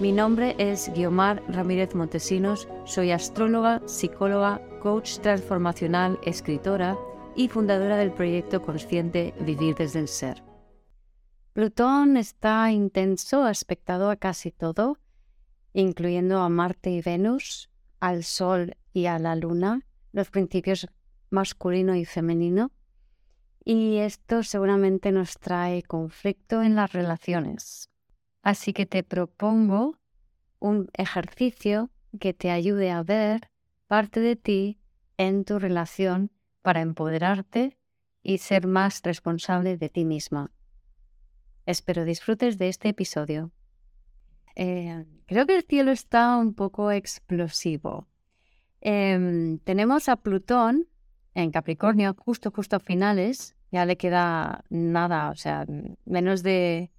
Mi nombre es Guiomar Ramírez Montesinos, soy astróloga, psicóloga, coach transformacional, escritora y fundadora del proyecto consciente Vivir desde el Ser. Plutón está intenso aspectado a casi todo, incluyendo a Marte y Venus, al Sol y a la Luna, los principios masculino y femenino, y esto seguramente nos trae conflicto en las relaciones. Así que te propongo un ejercicio que te ayude a ver parte de ti en tu relación para empoderarte y ser más responsable de ti misma. Espero disfrutes de este episodio. Eh, creo que el cielo está un poco explosivo. Em, tenemos a Plutón en Capricornio, justo, justo a finales. Ya le queda nada, o sea, menos de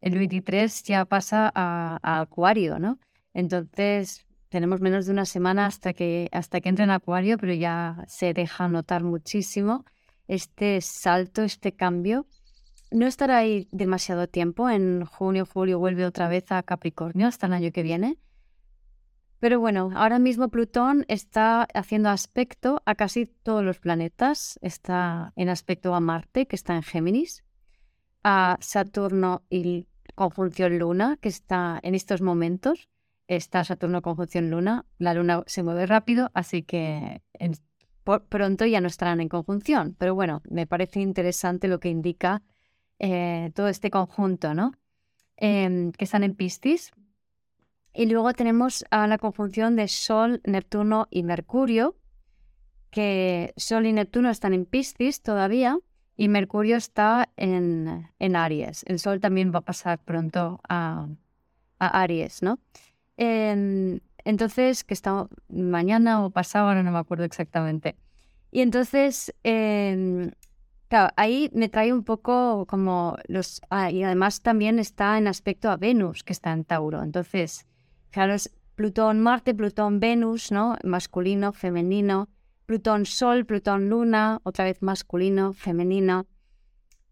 el 23 ya pasa a, Acuario, ¿no? Entonces tenemos menos de una semana hasta que, hasta que entre en Acuario, pero ya se deja notar muchísimo este salto, este cambio. No estará ahí demasiado tiempo, en junio, julio vuelve otra vez a Capricornio hasta el año que viene. Pero bueno, ahora mismo Plutón está haciendo aspecto a casi todos los planetas. Está en aspecto a Marte, que está en Géminis a Saturno y conjunción Luna, que está en estos momentos. Está Saturno conjunción Luna. La Luna se mueve rápido, así que pronto ya no estarán en conjunción. Pero bueno, me parece interesante lo que indica eh, todo este conjunto, ¿no? Em, que están en Piscis. Y luego tenemos a la conjunción de Sol, Neptuno y Mercurio, que Sol y Neptuno están en Piscis todavía, y Mercurio está en, en, Aries. El Sol también va a pasar pronto a, a Aries, ¿no? entonces, que está mañana o pasado, ahora no me acuerdo exactamente. Y entonces, em, claro, ahí me trae un poco como los... Ah, y además también está en aspecto a Venus, que está en Tauro. Entonces, claro, es Plutón, Marte, Plutón, Venus, ¿no? Masculino, femenino. Plutón Sol, Plutón Luna, otra vez masculino, femenino.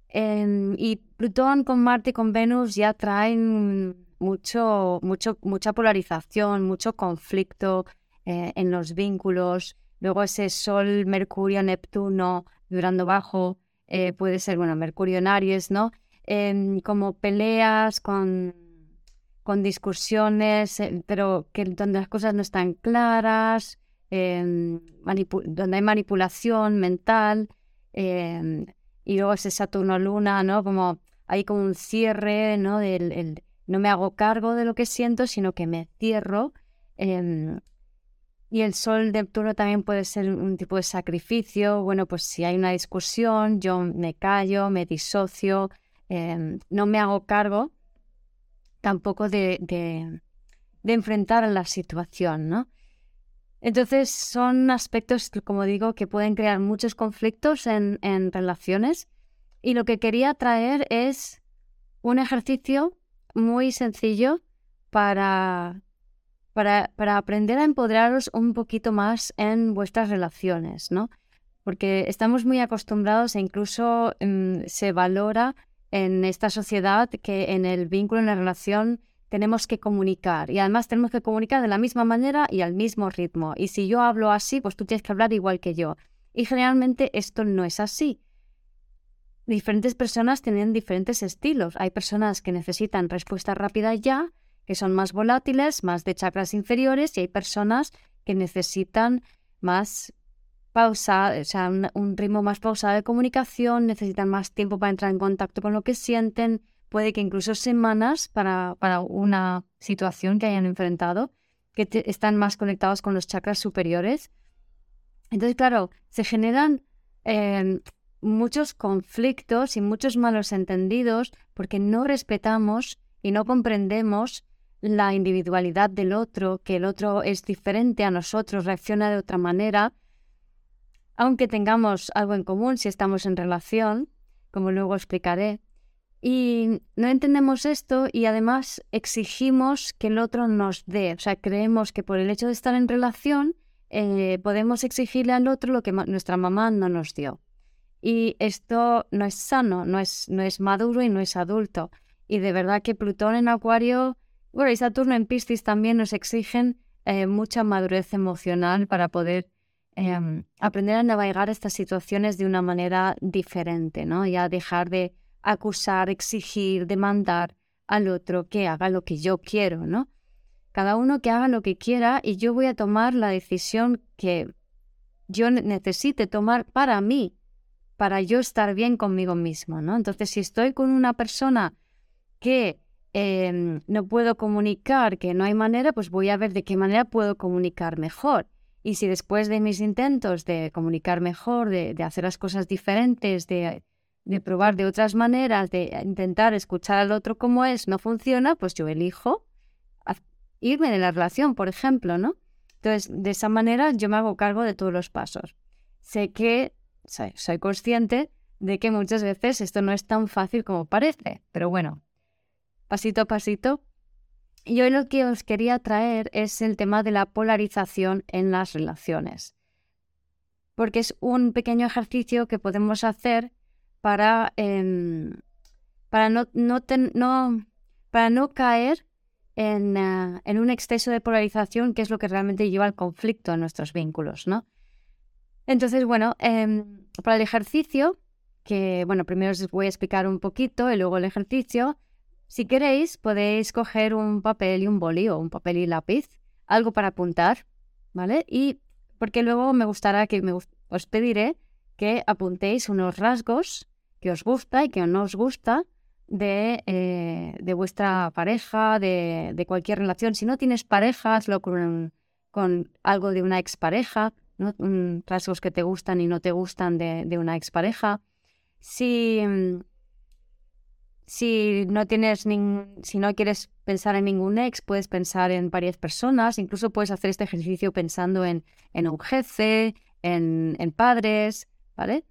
Em, y Plutón con Marte y con Venus ya traen mucho, mucho, mucha polarización, mucho conflicto eh, en los vínculos. Luego ese Sol, Mercurio, Neptuno, durando bajo, eh, puede ser, bueno, Mercurio en Aries, ¿no? Em, como peleas con, con discusiones, eh, pero que donde las cosas no están claras, Em, donde hay manipulación mental, em, y luego ese Saturno-Luna, ¿no? Como hay como un cierre, ¿no? Del, no me hago cargo de lo que siento, sino que me cierro. Em, y el Sol Neptuno también puede ser un tipo de sacrificio. Bueno, pues si hay una discusión, yo me callo, me disocio, no me hago cargo tampoco de, de, de enfrentar la situación, ¿no? Entonces son aspectos, como digo, que pueden crear muchos conflictos en, relaciones y lo que quería traer es un ejercicio muy sencillo para, para, aprender a empoderaros un poquito más en vuestras relaciones, ¿no? Porque estamos muy acostumbrados e incluso mm, se valora en esta sociedad que en el vínculo, en la relación, tenemos que comunicar y además tenemos que comunicar de la misma manera y al mismo ritmo. Y si yo hablo así, pues tú tienes que hablar igual que yo. Y generalmente esto no es así. Diferentes personas tienen diferentes estilos. Hay personas que necesitan respuesta rápida ya, que son más volátiles, más de chakras inferiores, y hay personas que necesitan más pausa, o sea, un, ritmo más pausado de comunicación, necesitan más tiempo para entrar en contacto con lo que sienten, puede que incluso semanas para, para una situación que hayan enfrentado, que están más conectados con los chakras superiores. Entonces, claro, se generan em, muchos conflictos y muchos malos entendidos porque no respetamos y no comprendemos la individualidad del otro, que el otro es diferente a nosotros, reacciona de otra manera, aunque tengamos algo en común si estamos en relación, como luego explicaré. Y no entendemos esto y además exigimos que el otro nos dé, o sea, creemos que por el hecho de estar en relación eh, podemos exigirle al otro lo que nuestra mamá no nos dio. Y esto no es sano, no es, no es maduro y no es adulto. Y de verdad que Plutón en Acuario, bueno, y Saturno en Piscis también nos exigen eh, mucha madurez emocional para poder em, aprender a navegar estas situaciones de una manera diferente, ¿no? Ya dejar de acusar, exigir, demandar al otro que haga lo que yo quiero, ¿no? Cada uno que haga lo que quiera y yo voy a tomar la decisión que yo necesite tomar para mí, para yo estar bien conmigo mismo, ¿no? Entonces, si estoy con una persona que em, no puedo comunicar, que no hay manera, pues voy a ver de qué manera puedo comunicar mejor. Y si después de mis intentos de comunicar mejor, de, hacer las cosas diferentes, de, de, probar de otras maneras, de intentar escuchar al otro como es, no funciona, pues yo elijo irme de la relación, por ejemplo, ¿no? Entonces, de esa manera yo me hago cargo de todos los pasos. Sé que soy, consciente de que muchas veces esto no es tan fácil como parece, pero bueno, pasito a pasito. Y hoy lo que os quería traer es el tema de la polarización en las relaciones, porque es un pequeño ejercicio que podemos hacer para, em, para, no, no, para no caer en, ah, en, un exceso de polarización, que es lo que realmente lleva al conflicto en nuestros vínculos, ¿no? Entonces, bueno, em, para el ejercicio, que bueno, primero os voy a explicar un poquito y luego el ejercicio. Si queréis, podéis coger un papel y un boli o un papel y lápiz, algo para apuntar, ¿vale? Y porque luego me gustará que me, os pediré que apuntéis unos rasgos que os gusta y que no os gusta de, eh, de vuestra pareja, de, de, cualquier relación. Si no tienes pareja, hazlo con, con algo de una expareja ¿no? rasgos que te gustan y no te gustan de, de una expareja. Si, mm, si no tienes si no quieres pensar en ningún ex, puedes pensar en varias personas, incluso puedes hacer este ejercicio pensando en, en un jefe, en, en padres, ¿vale?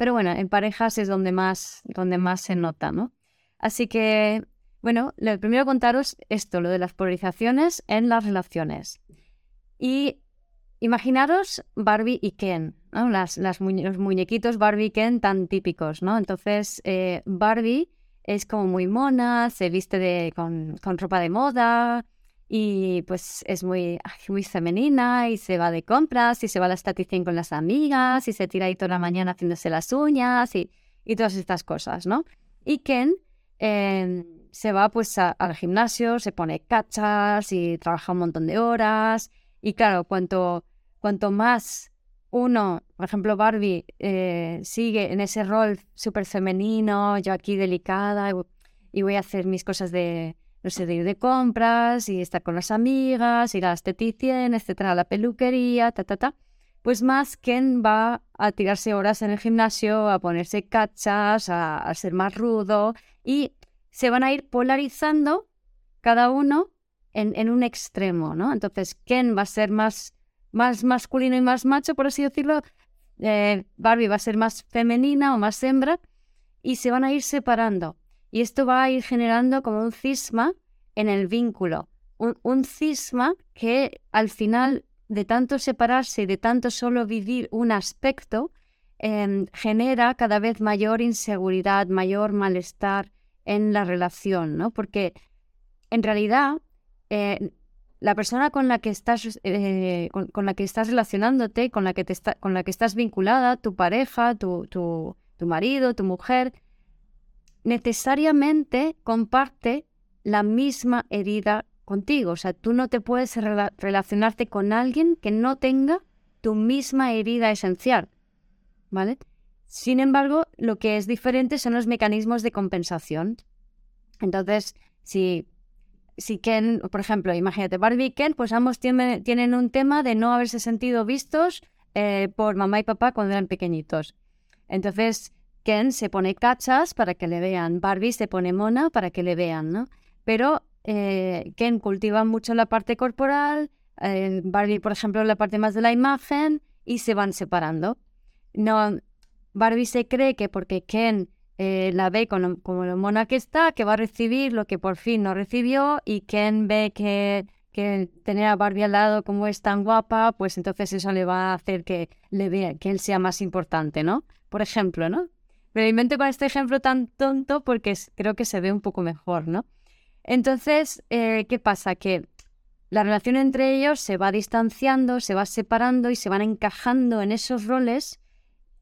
Pero bueno, en parejas es donde más, donde más se nota, ¿no? Así que, bueno, lo primero contaros esto, lo de las polarizaciones en las relaciones. Y Imaginaros Barbie y Ken, ¿no? Las, las los muñequitos Barbie y Ken tan típicos, ¿no? Entonces, eh, Barbie es como muy mona, se viste de, con, con, ropa de moda y pues es muy, muy femenina y se va de compras y se va a la estaticien con las amigas y se tira ahí toda la mañana haciéndose las uñas y, y todas estas cosas, ¿no? Y Ken em, se va pues al gimnasio, se pone cachas y trabaja un montón de horas y claro, cuanto cuanto más uno, por ejemplo, Barbie, eh, sigue en ese rol súper femenino, yo aquí delicada, y, voy a hacer mis cosas de, no sé, de ir de compras y estar con las amigas, ir a la esteticien, etcétera, a la peluquería, ta, ta, ta, pues más Ken va a tirarse horas en el gimnasio, a ponerse cachas, a ser más rudo y se van a ir polarizando cada uno en, un extremo, ¿no? Entonces Ken va a ser más más masculino y más macho, por así decirlo, eh, Barbie va a ser más femenina o más hembra y se van a ir separando. Y esto va a ir generando como un cisma en el vínculo. Un, cisma que al final de tanto separarse y de tanto solo vivir un aspecto, em, genera cada vez mayor inseguridad, mayor malestar en la relación, ¿no? Porque en realidad eh, la persona con la que estás, eh, con, la que estás relacionándote, con la que, te está, con la que estás vinculada, tu pareja, tu, tu, tu marido, tu mujer, necesariamente comparte la misma herida contigo. O sea, tú no te puedes relacionarte con alguien que no tenga tu misma herida esencial. ¿Vale? Sin embargo, lo que es diferente son los mecanismos de compensación. Entonces, si si Ken, por ejemplo, imagínate, Barbie y Ken, pues ambos tienen, un tema de no haberse sentido vistos eh, por mamá y papá cuando eran pequeñitos. Entonces, Ken se pone cachas para que le vean, Barbie se pone mona para que le vean, ¿no? Pero eh, Ken cultiva mucho la parte corporal, eh, Barbie, por ejemplo, la parte más de la imagen y se van separando. No, Barbie se cree que porque Ken eh, la ve como, como lo mona que está, que va a recibir lo que por fin no recibió y Ken ve que, que tener a Barbie al lado como es tan guapa, pues entonces eso le va a hacer que le vea que él sea más importante, ¿no? Por ejemplo, ¿no? Me invento con este ejemplo tan tonto porque creo que se ve un poco mejor, ¿no? Entonces, eh, ¿qué pasa? Que la relación entre ellos se va distanciando, se va separando y se van encajando en esos roles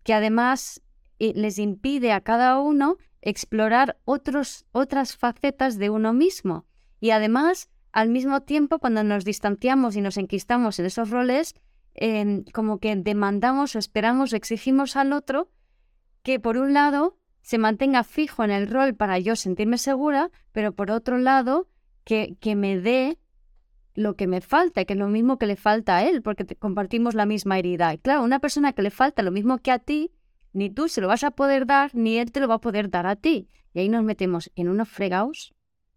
que además les impide a cada uno explorar otros, otras facetas de uno mismo. Y además, al mismo tiempo, cuando nos distanciamos y nos enquistamos en esos roles, em, como que demandamos o esperamos o exigimos al otro que, por un lado, se mantenga fijo en el rol para yo sentirme segura, pero por otro lado, que, que me dé lo que me falta, que es lo mismo que le falta a él, porque compartimos la misma herida. Y claro, una persona que le falta lo mismo que a ti, ni tú se lo vas a poder dar, ni él te lo va a poder dar a ti. Y ahí nos metemos en unos fregados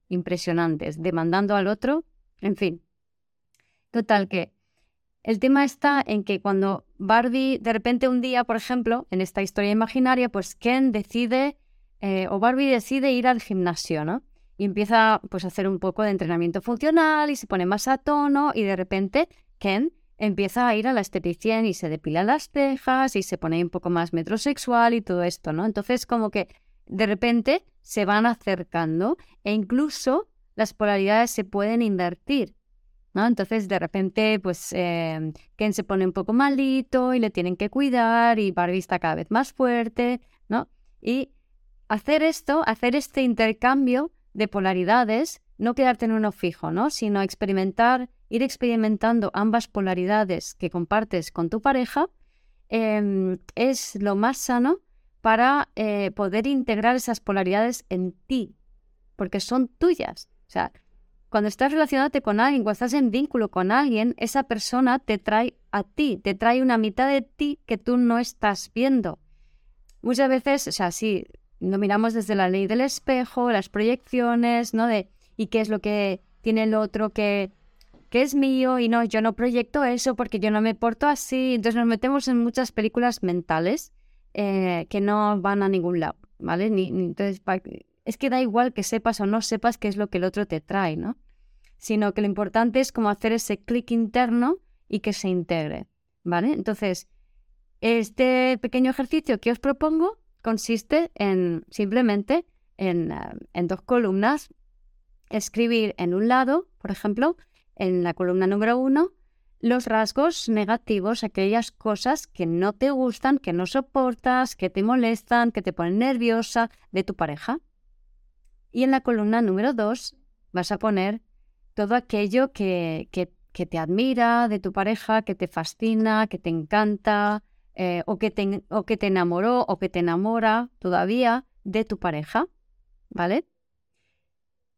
impresionantes, demandando al otro, en fin. Total que el tema está en que cuando Barbie, de repente un día, por ejemplo, en esta historia imaginaria, pues Ken decide, eh, o Barbie decide ir al gimnasio, ¿no? Y empieza pues a hacer un poco de entrenamiento funcional y se pone más a tono y de repente Ken empieza a ir a la esteticien y se depila las cejas y se pone un poco más metrosexual y todo esto, ¿no? Entonces como que de repente se van acercando e incluso las polaridades se pueden invertir. ¿No? Entonces de repente pues eh, Ken se pone un poco malito y le tienen que cuidar y Barbie está cada vez más fuerte, ¿no? Y hacer esto, hacer este intercambio de polaridades, no quedarte en uno fijo, ¿no? Sino experimentar ir experimentando ambas polaridades que compartes con tu pareja, em, es lo más sano para eh, poder integrar esas polaridades en ti, porque son tuyas. O sea, cuando estás relacionándote con alguien, cuando estás en vínculo con alguien, esa persona te trae a ti, te trae una mitad de ti que tú no estás viendo. Muchas veces, o sea, sí, lo miramos desde la ley del espejo, las proyecciones, ¿no? De, y qué es lo que tiene el otro que que es mío y no, yo no proyecto eso porque yo no me porto así. Entonces nos metemos en muchas películas mentales eh, que no van a ningún lado, ¿vale? Es que da igual que sepas o no sepas qué es lo que el otro te trae, ¿no? Sino que lo importante es como hacer ese clic interno y que se integre, ¿vale? Entonces, este pequeño ejercicio que os propongo consiste en simplemente en, eh, en dos columnas, escribir en un lado, por ejemplo, en la columna número uno los rasgos negativos, aquellas cosas que no te gustan, que no soportas, que te molestan, que te ponen nerviosa de tu pareja. Y en la columna número dos vas a poner todo aquello que, que, te admira de tu pareja, que te fascina, que te encanta, eh, o, que te, o que te enamoró o que te enamora todavía de tu pareja. ¿Vale?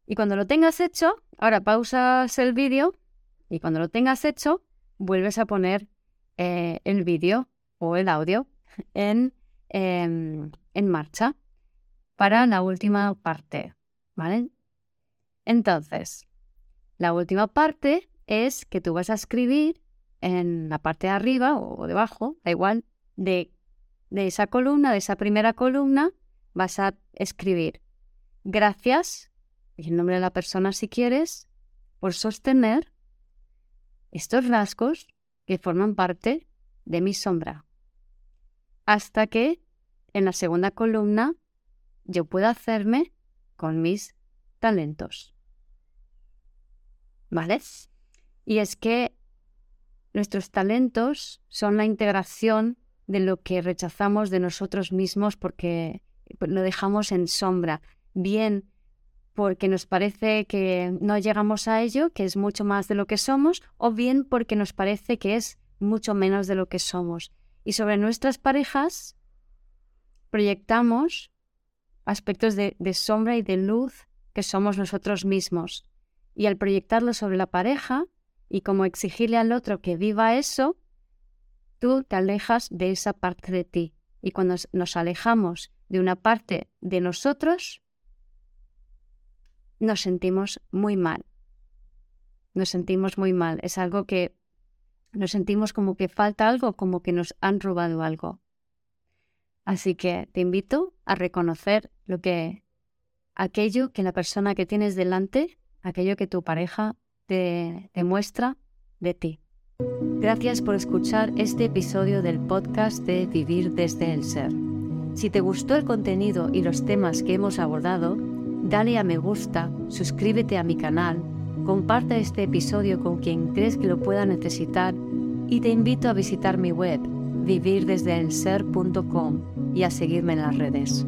Y cuando lo tengas hecho, ahora pausas el vídeo y cuando lo tengas hecho, vuelves a poner eh, el vídeo o el audio en, em, en marcha para la última parte, ¿vale? Entonces, la última parte es que tú vas a escribir en la parte de arriba o debajo, da igual, de, de esa columna, de esa primera columna, vas a escribir gracias y el nombre de la persona si quieres, por sostener estos rasgos que forman parte de mi sombra. Hasta que en la segunda columna yo pueda hacerme con mis talentos. ¿Vale? Y es que nuestros talentos son la integración de lo que rechazamos de nosotros mismos porque lo dejamos en sombra, bien porque nos parece que no llegamos a ello, que es mucho más de lo que somos, o bien porque nos parece que es mucho menos de lo que somos. Y sobre nuestras parejas proyectamos aspectos de, sombra y de luz que somos nosotros mismos. Y al proyectarlo sobre la pareja y como exigirle al otro que viva eso, tú te alejas de esa parte de ti. Y cuando nos alejamos de una parte de nosotros, nos sentimos muy mal. Nos sentimos muy mal. Es algo que nos sentimos como que falta algo, como que nos han robado algo. Así que te invito a reconocer lo que aquello que la persona que tienes delante, aquello que tu pareja te demuestra de ti. Gracias por escuchar este episodio del podcast de Vivir desde el Ser. Si te gustó el contenido y los temas que hemos abordado, dale a me gusta, suscríbete a mi canal, comparte este episodio con quien crees que lo pueda necesitar y te invito a visitar mi web vivirdesdeelser.com y a seguirme en las redes.